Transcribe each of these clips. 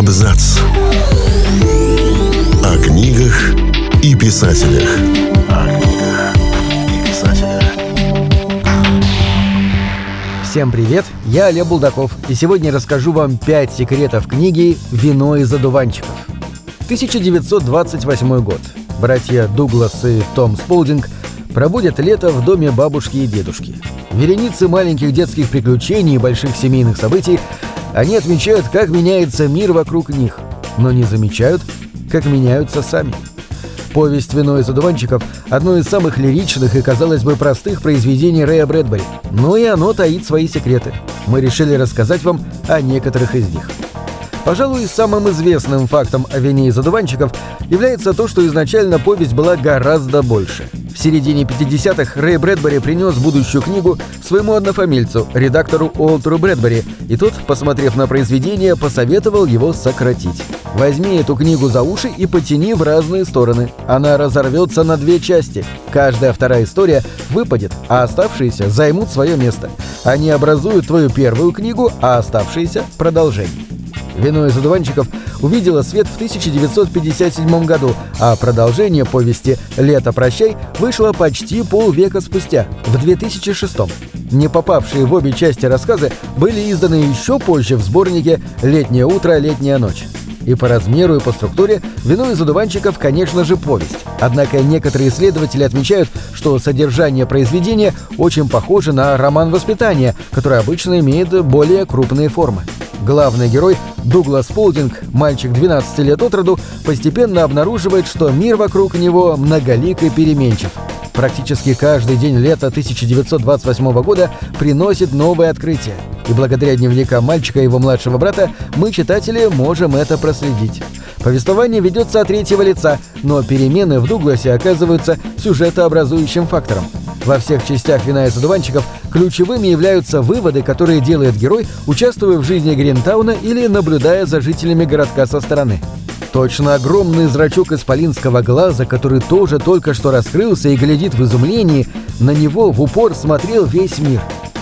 Абзац. О книгах и писателях. Всем привет, я Олег Булдаков, и сегодня расскажу вам 5 секретов книги «Вино из одуванчиков». 1928 год. Братья Дуглас и Том Сполдинг проводят лето в доме бабушки и дедушки. Вереницы маленьких детских приключений и больших семейных событий они отмечают, как меняется мир вокруг них, но не замечают, как меняются сами. Повесть «Вино из одуванчиков» — одно из самых лиричных и, казалось бы, простых произведений Рэя Брэдбери. Но и оно таит свои секреты. Мы решили рассказать вам о некоторых из них. Пожалуй, самым известным фактом о вине из одуванчиков является то, что изначально повесть была гораздо больше. В середине 50-х Рэй Брэдбери принес будущую книгу своему однофамильцу, редактору Уолтеру Брэдбери, и тот, посмотрев на произведение, посоветовал его сократить. Возьми эту книгу за уши и потяни в разные стороны. Она разорвется на две части. Каждая вторая история выпадет, а оставшиеся займут свое место. Они образуют твою первую книгу, а оставшиеся — продолжение. «Вино из одуванчиков» увидела свет в 1957 году, а продолжение повести «Лето, прощай» вышло почти полвека спустя, в 2006 Не попавшие в обе части рассказы были изданы еще позже в сборнике «Летнее утро, летняя ночь». И по размеру, и по структуре «Вино из одуванчиков», конечно же, повесть. Однако некоторые исследователи отмечают, что содержание произведения очень похоже на роман воспитания, который обычно имеет более крупные формы. Главный герой Дуглас Полдинг, мальчик 12 лет от роду, постепенно обнаруживает, что мир вокруг него многолик и переменчив. Практически каждый день лета 1928 года приносит новые открытия. И благодаря дневникам мальчика и его младшего брата мы, читатели, можем это проследить. Повествование ведется от третьего лица, но перемены в Дугласе оказываются сюжетообразующим фактором. Во всех частях «Вина из одуванчиков» ключевыми являются выводы, которые делает герой, участвуя в жизни Гринтауна или наблюдая за жителями городка со стороны. Точно огромный зрачок исполинского глаза, который тоже только что раскрылся и глядит в изумлении, на него в упор смотрел весь мир.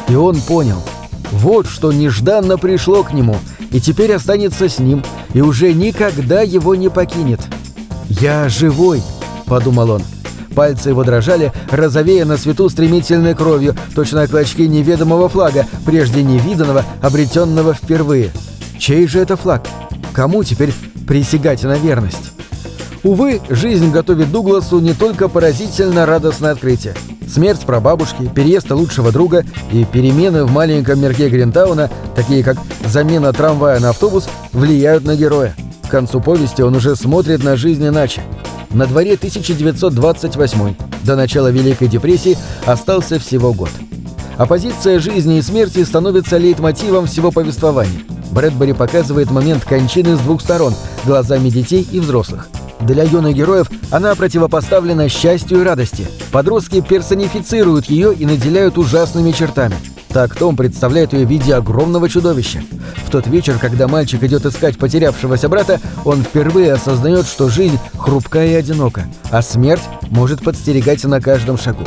И он понял. Вот что нежданно пришло к нему, и теперь останется с ним, и уже никогда его не покинет. «Я живой», — подумал он. Пальцы его дрожали, розовея на свету стремительной кровью, точно клочки неведомого флага, прежде невиданного, обретенного впервые. Чей же это флаг? Кому теперь присягать на верность? Увы, жизнь готовит Дугласу не только поразительно радостное открытие. Смерть прабабушки, переезд лучшего друга и перемены в маленьком мирке Гринтауна, такие как замена трамвая на автобус, влияют на героя. К концу повести он уже смотрит на жизнь иначе. На дворе 1928 до начала Великой депрессии остался всего год. Оппозиция жизни и смерти становится лейтмотивом всего повествования. Брэдбери показывает момент кончины с двух сторон – глазами детей и взрослых. Для юных героев она противопоставлена счастью и радости. Подростки персонифицируют ее и наделяют ужасными чертами. Так Том представляет ее в виде огромного чудовища. В тот вечер, когда мальчик идет искать потерявшегося брата, он впервые осознает, что жизнь хрупкая и одинока, а смерть может подстерегать на каждом шагу.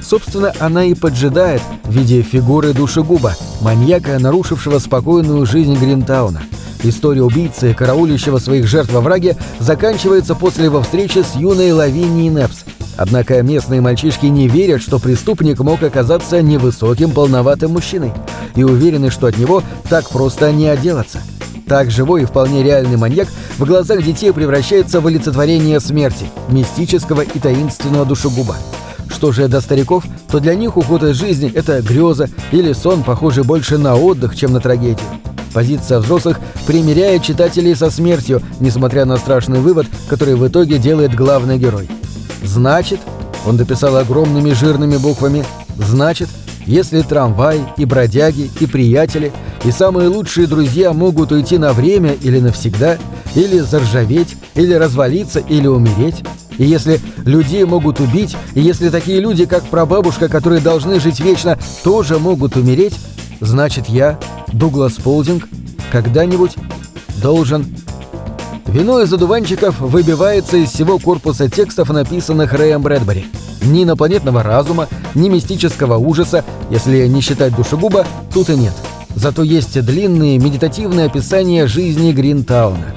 Собственно, она и поджидает в виде фигуры душегуба, маньяка, нарушившего спокойную жизнь Гринтауна. История убийцы, караулищего своих жертв во враге, заканчивается после его встречи с юной Лавинией Непс. Однако местные мальчишки не верят, что преступник мог оказаться невысоким полноватым мужчиной, и уверены, что от него так просто не отделаться. Так живой и вполне реальный маньяк в глазах детей превращается в олицетворение смерти, мистического и таинственного душегуба. Что же до стариков, то для них уход из жизни – это греза или сон, похожий больше на отдых, чем на трагедию. Позиция взрослых примиряет читателей со смертью, несмотря на страшный вывод, который в итоге делает главный герой. Значит, он дописал огромными жирными буквами, значит, если трамвай и бродяги и приятели и самые лучшие друзья могут уйти на время или навсегда, или заржаветь, или развалиться, или умереть, и если людей могут убить, и если такие люди, как прабабушка, которые должны жить вечно, тоже могут умереть, значит я, Дуглас Полдинг, когда-нибудь должен... Вино из одуванчиков выбивается из всего корпуса текстов, написанных Рэем Брэдбери. Ни инопланетного разума, ни мистического ужаса, если не считать душегуба, тут и нет. Зато есть длинные медитативные описания жизни Гринтауна.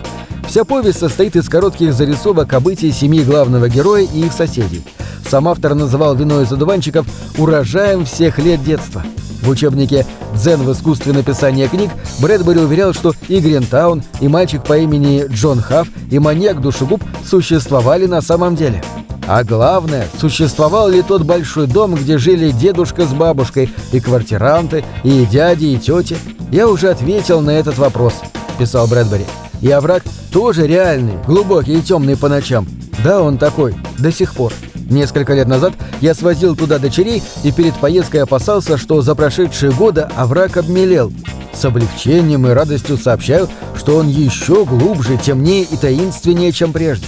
Вся повесть состоит из коротких зарисовок о бытии семьи главного героя и их соседей. Сам автор называл вино из одуванчиков урожаем всех лет детства. В учебнике «Дзен в искусстве написания книг» Брэдбери уверял, что и Гринтаун, и мальчик по имени Джон Хафф, и маньяк-душегуб существовали на самом деле. А главное, существовал ли тот большой дом, где жили дедушка с бабушкой, и квартиранты, и дяди, и тети? Я уже ответил на этот вопрос, писал Брэдбери. И овраг тоже реальный, глубокий и темный по ночам. Да, он такой, до сих пор. Несколько лет назад я свозил туда дочерей и перед поездкой опасался, что за прошедшие годы овраг обмелел. С облегчением и радостью сообщаю, что он еще глубже, темнее и таинственнее, чем прежде.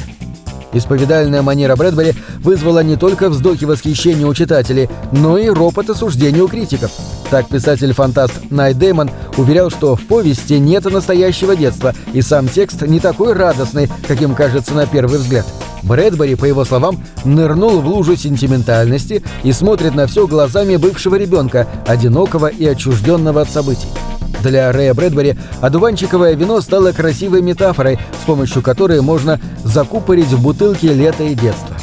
Исповедальная манера Брэдбери вызвала не только вздохи восхищения у читателей, но и ропот осуждения у критиков. Так писатель-фантаст Найт Дэймон уверял, что в повести нет настоящего детства, и сам текст не такой радостный, каким кажется на первый взгляд. Брэдбери, по его словам, нырнул в лужу сентиментальности и смотрит на все глазами бывшего ребенка, одинокого и отчужденного от событий. Для Рэя Брэдбери одуванчиковое вино стало красивой метафорой, с помощью которой можно закупорить в бутылке лето и детство.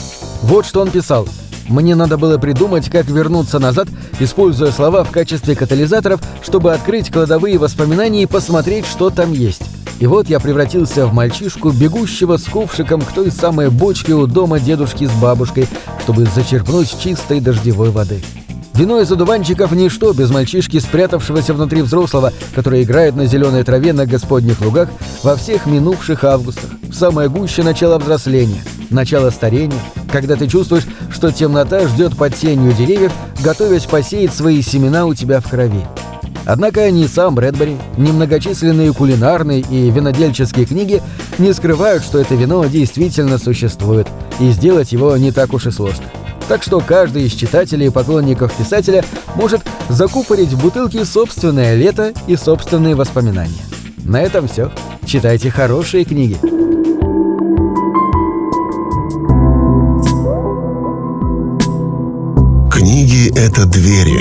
Вот что он писал. «Мне надо было придумать, как вернуться назад, используя слова в качестве катализаторов, чтобы открыть кладовые воспоминаний и посмотреть, что там есть. И вот я превратился в мальчишку, бегущего с ковшиком к той самой бочке у дома дедушки с бабушкой, чтобы зачерпнуть чистой дождевой воды. Вино из одуванчиков – ничто без мальчишки, спрятавшегося внутри взрослого, который играет на зеленой траве на господних лугах во всех минувших августах, в самое гуще начало взросления, начало старения, когда ты чувствуешь, что темнота ждет под тенью деревьев, готовясь посеять свои семена у тебя в крови. Однако ни сам Брэдбери, ни многочисленные кулинарные и винодельческие книги не скрывают, что это вино действительно существует, и сделать его не так уж и сложно. Так что каждый из читателей и поклонников писателя может закупорить в бутылке собственное лето и собственные воспоминания. На этом все. Читайте хорошие книги. Книги — это двери,